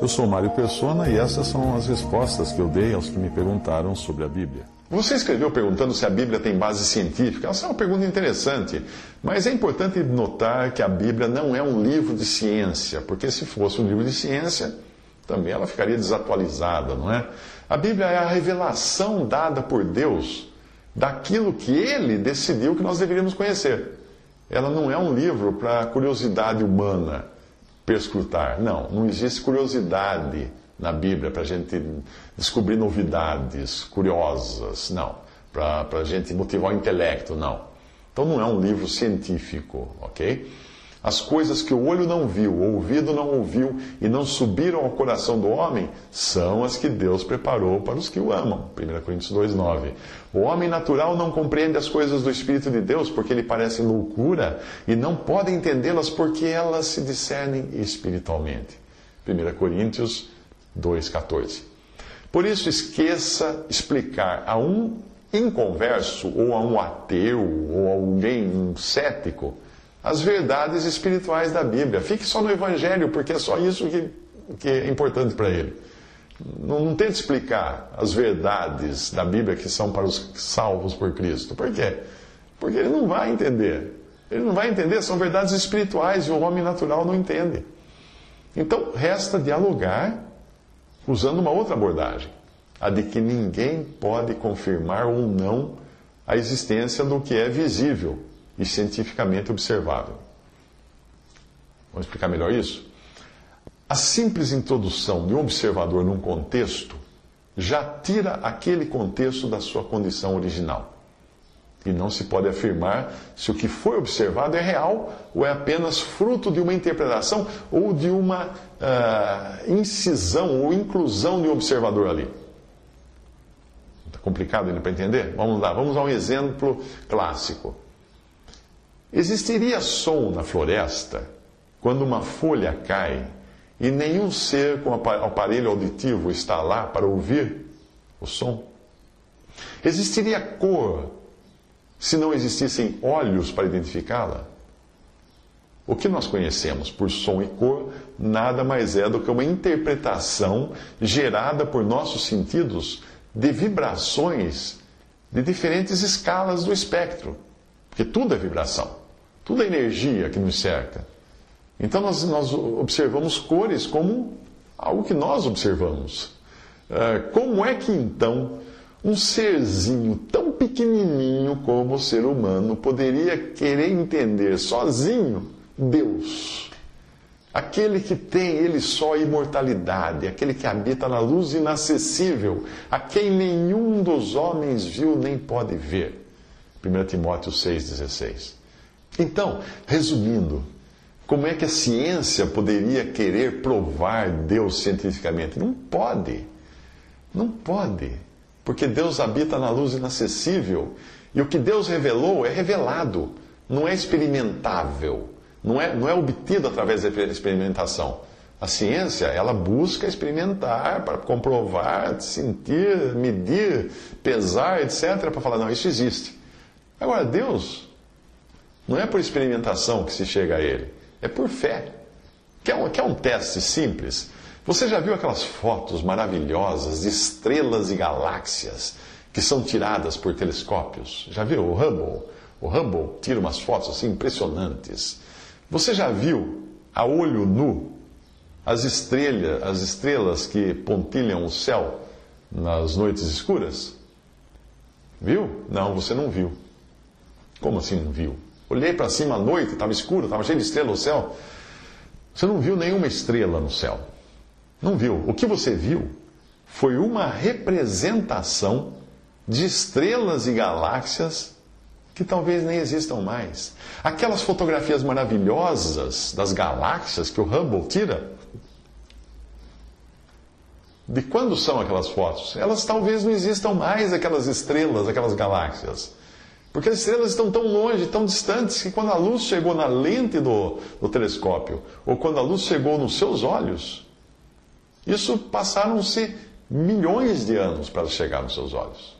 Eu sou Mário Persona e essas são as respostas que eu dei aos que me perguntaram sobre a Bíblia. Você escreveu perguntando se a Bíblia tem base científica. Essa é uma pergunta interessante, mas é importante notar que a Bíblia não é um livro de ciência, porque se fosse um livro de ciência, também ela ficaria desatualizada, não é? A Bíblia é a revelação dada por Deus daquilo que ele decidiu que nós deveríamos conhecer. Ela não é um livro para curiosidade humana perscrutar. Não, não existe curiosidade na Bíblia para a gente descobrir novidades curiosas. Não. Para a gente motivar o intelecto. Não. Então não é um livro científico, ok? As coisas que o olho não viu, o ouvido não ouviu e não subiram ao coração do homem são as que Deus preparou para os que o amam. 1 Coríntios 2,9. O homem natural não compreende as coisas do Espírito de Deus porque lhe parecem loucura e não pode entendê-las porque elas se discernem espiritualmente. 1 Coríntios 2,14. Por isso, esqueça explicar a um inconverso, ou a um ateu, ou a alguém um cético as verdades espirituais da Bíblia. Fique só no Evangelho, porque é só isso que, que é importante para ele. Não, não tente explicar as verdades da Bíblia que são para os salvos por Cristo. Por quê? Porque ele não vai entender. Ele não vai entender, são verdades espirituais e o homem natural não entende. Então, resta dialogar usando uma outra abordagem, a de que ninguém pode confirmar ou não a existência do que é visível e cientificamente observável. Vamos explicar melhor isso? A simples introdução de um observador num contexto já tira aquele contexto da sua condição original. E não se pode afirmar se o que foi observado é real ou é apenas fruto de uma interpretação ou de uma uh, incisão ou inclusão de um observador ali. Está complicado ainda para entender? Vamos lá, vamos a um exemplo clássico. Existiria som na floresta quando uma folha cai e nenhum ser com aparelho auditivo está lá para ouvir o som? Existiria cor se não existissem olhos para identificá-la? O que nós conhecemos por som e cor nada mais é do que uma interpretação gerada por nossos sentidos de vibrações de diferentes escalas do espectro. Porque tudo é vibração, tudo é energia que nos cerca. Então nós, nós observamos cores como algo que nós observamos. Uh, como é que então um serzinho tão pequenininho como o ser humano poderia querer entender sozinho Deus? Aquele que tem ele só imortalidade, aquele que habita na luz inacessível, a quem nenhum dos homens viu nem pode ver. 1 Timóteo 6,16. Então, resumindo, como é que a ciência poderia querer provar Deus cientificamente? Não pode. Não pode. Porque Deus habita na luz inacessível. E o que Deus revelou é revelado, não é experimentável, não é, não é obtido através da experimentação. A ciência, ela busca experimentar para comprovar, sentir, medir, pesar, etc., para falar, não, isso existe. Agora, Deus, não é por experimentação que se chega a Ele, é por fé. Quer um, quer um teste simples? Você já viu aquelas fotos maravilhosas de estrelas e galáxias que são tiradas por telescópios? Já viu o Hubble? O Hubble tira umas fotos assim impressionantes. Você já viu a olho nu as estrelas, as estrelas que pontilham o céu nas noites escuras? Viu? Não, você não viu. Como assim não viu? Olhei para cima à noite, estava escuro, estava cheio de estrelas no céu. Você não viu nenhuma estrela no céu. Não viu. O que você viu foi uma representação de estrelas e galáxias que talvez nem existam mais. Aquelas fotografias maravilhosas das galáxias que o Hubble tira. De quando são aquelas fotos? Elas talvez não existam mais, aquelas estrelas, aquelas galáxias. Porque as estrelas estão tão longe, tão distantes, que quando a luz chegou na lente do, do telescópio, ou quando a luz chegou nos seus olhos, isso passaram-se milhões de anos para chegar nos seus olhos.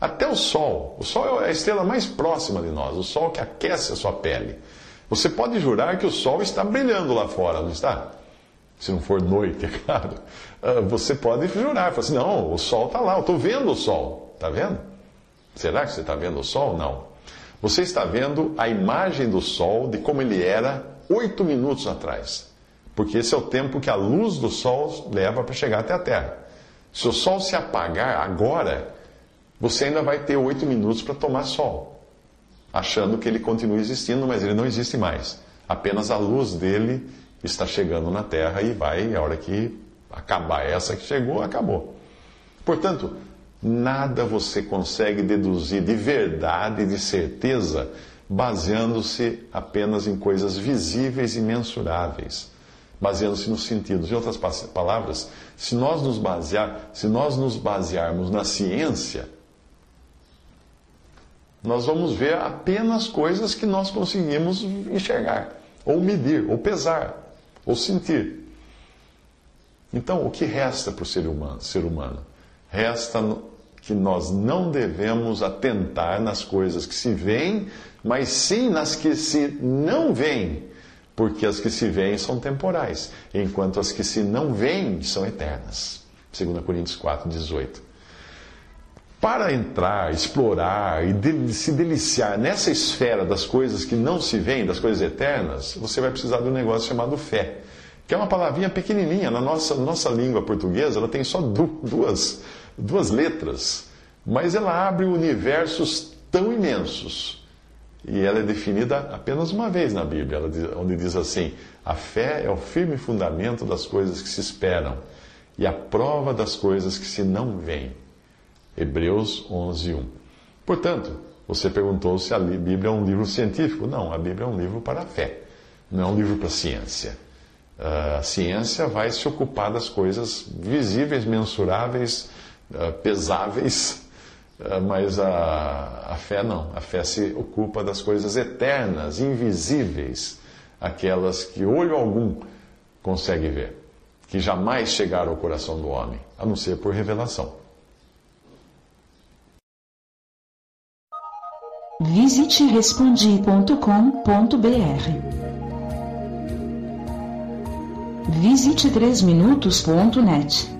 Até o Sol. O Sol é a estrela mais próxima de nós, o Sol que aquece a sua pele. Você pode jurar que o Sol está brilhando lá fora, não está? Se não for noite, é claro. Ah, você pode jurar, falar assim, não, o Sol está lá, eu estou vendo o Sol. Está vendo? Será que você está vendo o Sol? Não. Você está vendo a imagem do Sol de como ele era oito minutos atrás. Porque esse é o tempo que a luz do Sol leva para chegar até a Terra. Se o Sol se apagar agora, você ainda vai ter oito minutos para tomar sol, achando que ele continua existindo, mas ele não existe mais. Apenas a luz dele está chegando na Terra e vai, a hora que acabar essa que chegou, acabou. Portanto, nada você consegue deduzir de verdade, de certeza, baseando-se apenas em coisas visíveis e mensuráveis, baseando-se nos sentidos. Em outras palavras, se nós nos basear, se nós nos basearmos na ciência, nós vamos ver apenas coisas que nós conseguimos enxergar, ou medir, ou pesar, ou sentir. Então, o que resta para o ser humano? Ser humano? Resta que nós não devemos atentar nas coisas que se veem, mas sim nas que se não veem, porque as que se veem são temporais, enquanto as que se não veem são eternas. 2 Coríntios 4, 18. Para entrar, explorar e se deliciar nessa esfera das coisas que não se veem, das coisas eternas, você vai precisar de um negócio chamado fé, que é uma palavrinha pequenininha. Na nossa, nossa língua portuguesa, ela tem só duas, duas letras, mas ela abre universos tão imensos. E ela é definida apenas uma vez na Bíblia, onde diz assim: a fé é o firme fundamento das coisas que se esperam e a prova das coisas que se não veem. Hebreus 11, 1. Portanto, você perguntou se a Bíblia é um livro científico. Não, a Bíblia é um livro para a fé, não é um livro para a ciência. Ah, a ciência vai se ocupar das coisas visíveis, mensuráveis, pesáveis, ah, mas a, a fé não. A fé se ocupa das coisas eternas, invisíveis, aquelas que olho algum consegue ver, que jamais chegaram ao coração do homem, a não ser por revelação. Visite respondi.com.br. Visite 3minutos.net.